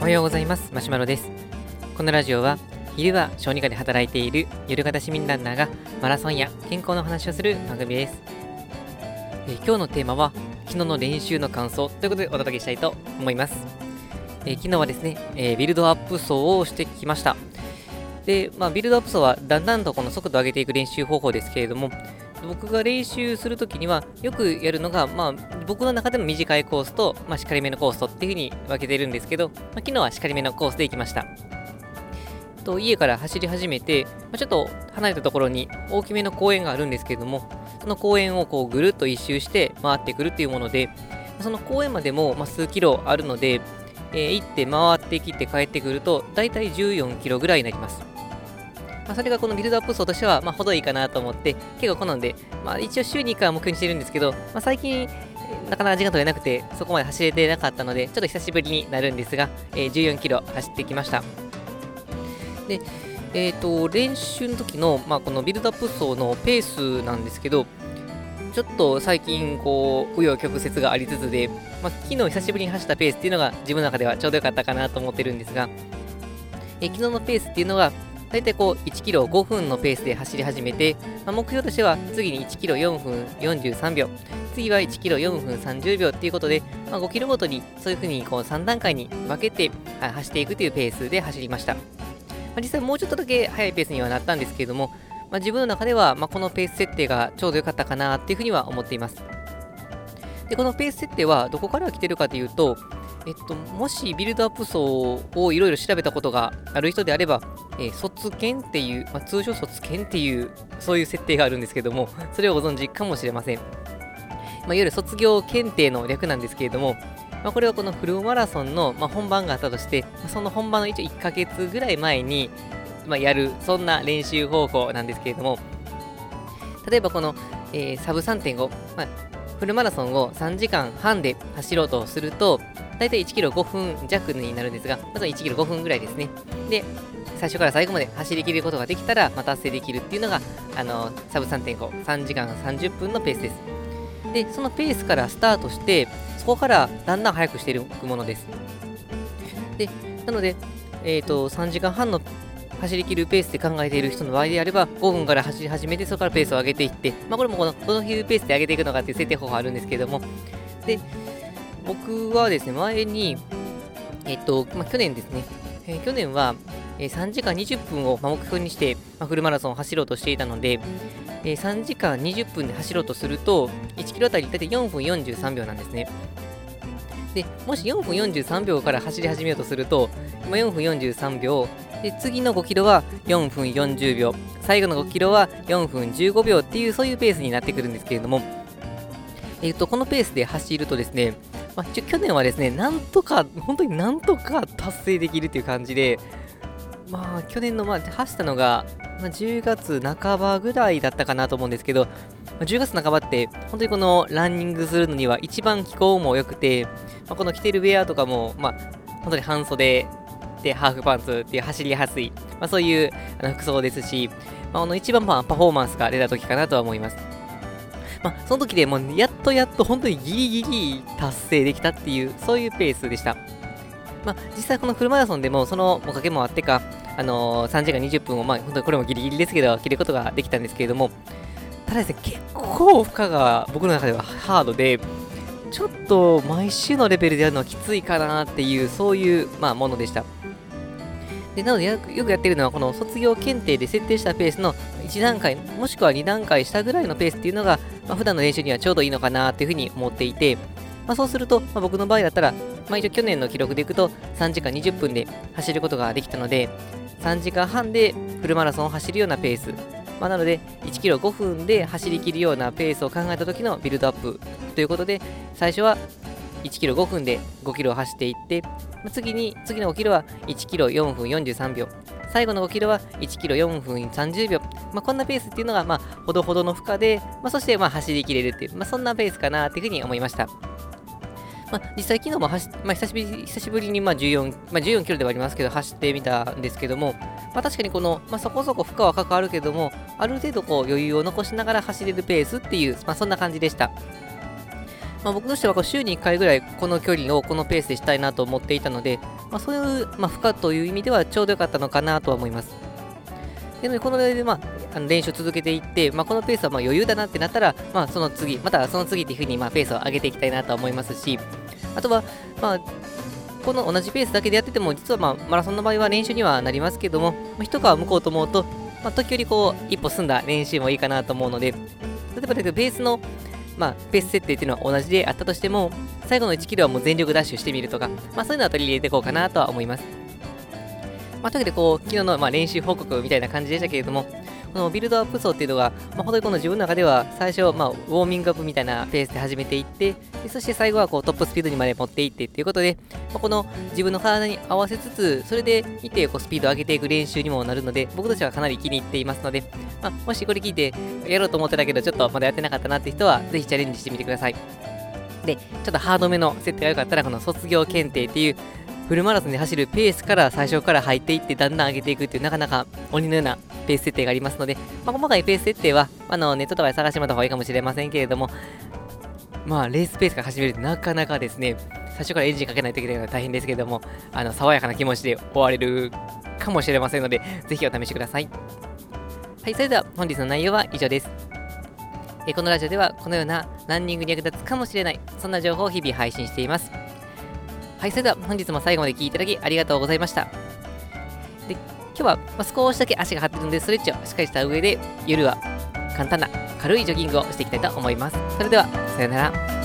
おはようございます。マシュマロです。このラジオは昼は小児科で働いている夜型市民ランナーがマラソンや健康の話をする番組です、え今日のテーマは昨日の練習の感想ということでお届けしたいと思います、え昨日はですね、えービルドアップ走をしてきました。で、まあ、ビルドアップ走はだんだんとこの速度を上げていく練習方法ですけれども僕が練習するときにはよくやるのが、まあ、僕の中での短いコースと、まあ、しっかりめのコースとっていうふうに分けてるんですけど、まあ、昨日はしっかりめのコースで行きました。と家から走り始めて、まあ、ちょっと離れたところに大きめの公園があるんですけれどもその公園をこうぐるっと一周して回ってくるっていうものでその公園までも、まあ、数キロあるので、えー行って回ってきて帰ってくると大体14キロぐらいになります。まあ、それがこのビルドアップ層としては、まあ、程いいかなと思って、結構好んで、まあ、一応週に1回は目標にしてるんですけど、まあ、最近、なかなか時間取れなくて、そこまで走れてなかったので、ちょっと久しぶりになるんですが、えー14キロ走ってきました。で、えっ、と、練習の時の、まあ、このビルドアップ層のペースなんですけど、ちょっと最近、こう、紆余曲折がありつつで、まあ、昨日久しぶりに走ったペースっていうのが自分の中ではちょうどよかったかなと思ってるんですが、えー昨日のペースっていうのが、だいたいこう1キロ5分のペースで走り始めて、まあ、目標としては次に1キロ4分43秒、次は1キロ4分30秒っていうことで、まあ、5キロごとにそういうふうにこう3段階に分けてあ走っていくというペースで走りました。まあ、実際もうちょっとだけ速いペースにはなったんですけれども、まあ、自分の中ではまこのペース設定がちょうど良かったかなっていうふうには思っています。で、このペース設定はどこから来てるかというと、えっと、もしビルドアップ層をいろいろ調べたことがある人であれば、えー卒検っていう、まあ、通称卒検っていう、そういう設定があるんですけども、それをご存知かもしれません。まあ、いわゆる卒業検定の略なんですけれども、まあ、これはこのフルマラソンの、まあ、本番があったとして、その本番の一応1ヶ月ぐらい前に、まあ、やる、そんな練習方法なんですけれども、例えばこの、えーサブ3.5、まあ、フルマラソンを3時間半で走ろうとすると、だいたい1キロ5分弱になるんですが、まずは1キロ5分ぐらいですね。で、最初から最後まで走り切ることができたら、まあ、達成できるっていうのが、あの、サブ3.5、3時間30分のペースです。で、そのペースからスタートして、そこからだんだん速くしていくものです。で、なので、えっ、と、3時間半の走り切るペースで考えている人の場合であれば、5分から走り始めて、そこからペースを上げていって、まあ、これもこの、どのいうペースで上げていくのかっていう設定方法あるんですけれども、で、僕はですね、前に、えっと、まあ、去年ですね、えー去年は、えー3時間20分を目標にして、まあ、フルマラソンを走ろうとしていたので、えー3時間20分で走ろうとすると、1キロあたり大体4分43秒なんですね。で、もし4分43秒から走り始めようとすると、今4分43秒、で次の5キロは4分40秒、最後の5キロは4分15秒っていう、そういうペースになってくるんですけれども、えっと、このペースで走るとですね、まあ、去年はですね、なんとか、本当になんとか達成できるっていう感じで、まあ、去年の、まあ、走ったのが、まあ、10月半ばぐらいだったかなと思うんですけど、まあ10月半ばって、本当にこのランニングするのには一番気候も良くて、まあ、この着てるウェアとかも、まあ、本当に半袖でハーフパンツっていう走りやすい、まあ、そういう服装ですし、ま、あの一番パフォーマンスが出た時かなとは思います。まあ、その時でもうやっとやっと本当にギリギリ達成できたっていう、そういうペースでした。まあ、実際このフルマラソンでもそのおかげもあってか、あのー3時間20分を、まあ、本当にこれもギリギリですけど、切ることができたんですけれども、ただですね、結構負荷が僕の中ではハードで、ちょっと毎週のレベルでやるのはきついかなっていう、そういう、まあ、ものでした。でなのでよくやってるのは、この卒業検定で設定したペースの1段階、もしくは2段階下ぐらいのペースっていうのが、まあ、普段の練習にはちょうどいいのかなっていうふうに思っていて、まあ、そうすると、まあ、僕の場合だったら、まあ、一応去年の記録でいくと3時間20分で走ることができたので、3時間半でフルマラソンを走るようなペース、まあ、なので1キロ5分で走り切るようなペースを考えた時のビルドアップということで、最初は1キロ5分で5キロを走っていって、まあ次に、次の5キロは1キロ4分43秒、最後の5キロは1キロ4分30秒、まあ、こんなペースっていうのが、まあ、ほどほどの負荷で、まあ、そして、まあ、走り切れるっていう、まあ、そんなペースかなっていうふうに思いました。まあ、実際昨日も走まあ、久しぶり久しぶりにまあ14、まあ、14キロではありますけど走ってみたんですけども、まあ、確かにこの、まあ、そこそこ負荷はかかるけどもある程度こう余裕を残しながら走れるペースっていう、まあ、そんな感じでした。まあ、僕としてはこう週に1回ぐらいこの距離をこのペースでしたいなと思っていたので、まあ、そういう、まあ、負荷という意味ではちょうどよかったのかなとは思います。でので、こので、まあ、練習を続けていって、まあ、このペースはま余裕だなってなったら、まあ、その次、またその次っていうふうにまペースを上げていきたいなと思いますし、あとは、まあ、この同じペースだけでやってても、実はまマラソンの場合は練習にはなりますけども、まあ、一皮向こうと思うと、まあ、時折こう、一歩進んだ練習もいいかなと思うので、例えばだけど、ベースの、まあ、ペース設定っていうのは同じであったとしても、最後の1キロはもう全力ダッシュしてみるとか、まあ、そういうのは取り入れていこうかなとは思います。まあ、というわけで、こう、昨日のまあ練習報告みたいな感じでしたけれども、のビルドアップ層っていうのが、まあ、本当にこの自分の中では最初、まあ、ウォーミングアップみたいなペースで始めていってでそして最後はこうトップスピードにまで持っていってっていうことで、まあ、この自分の体に合わせつつそれでいてこうスピードを上げていく練習にもなるので僕としてはかなり気に入っていますので、まあ、もしこれ聞いてやろうと思ってたけどちょっとまだやってなかったなって人はぜひチャレンジしてみてください。でちょっとハードめの設定が良かったらこの卒業検定っていうフルマラソンで走るペースから最初から入っていってだんだん上げていくっていうなかなか鬼のようなペース設定がありますので、まあ、細かいペース設定はあのネットとかで探してもらった方がいいかもしれませんけれども、まあ、レースペースから始めるとなかなかですね、最初からエンジンかけないといけないのは大変ですけれども、あの爽やかな気持ちで終われるかもしれませんので、ぜひお試しください。はい、それでは本日の内容は以上です。えこのラジオではこのようなランニングに役立つかもしれない、そんな情報を日々配信しています。はい、それでは本日も最後まで聴いていただきありがとうございました。で今日は、ま少しだけ足が張ってるので、ストレッチをしっかりした上で、夜は簡単な軽いジョギングをしていきたいと思います。それでは、さようなら。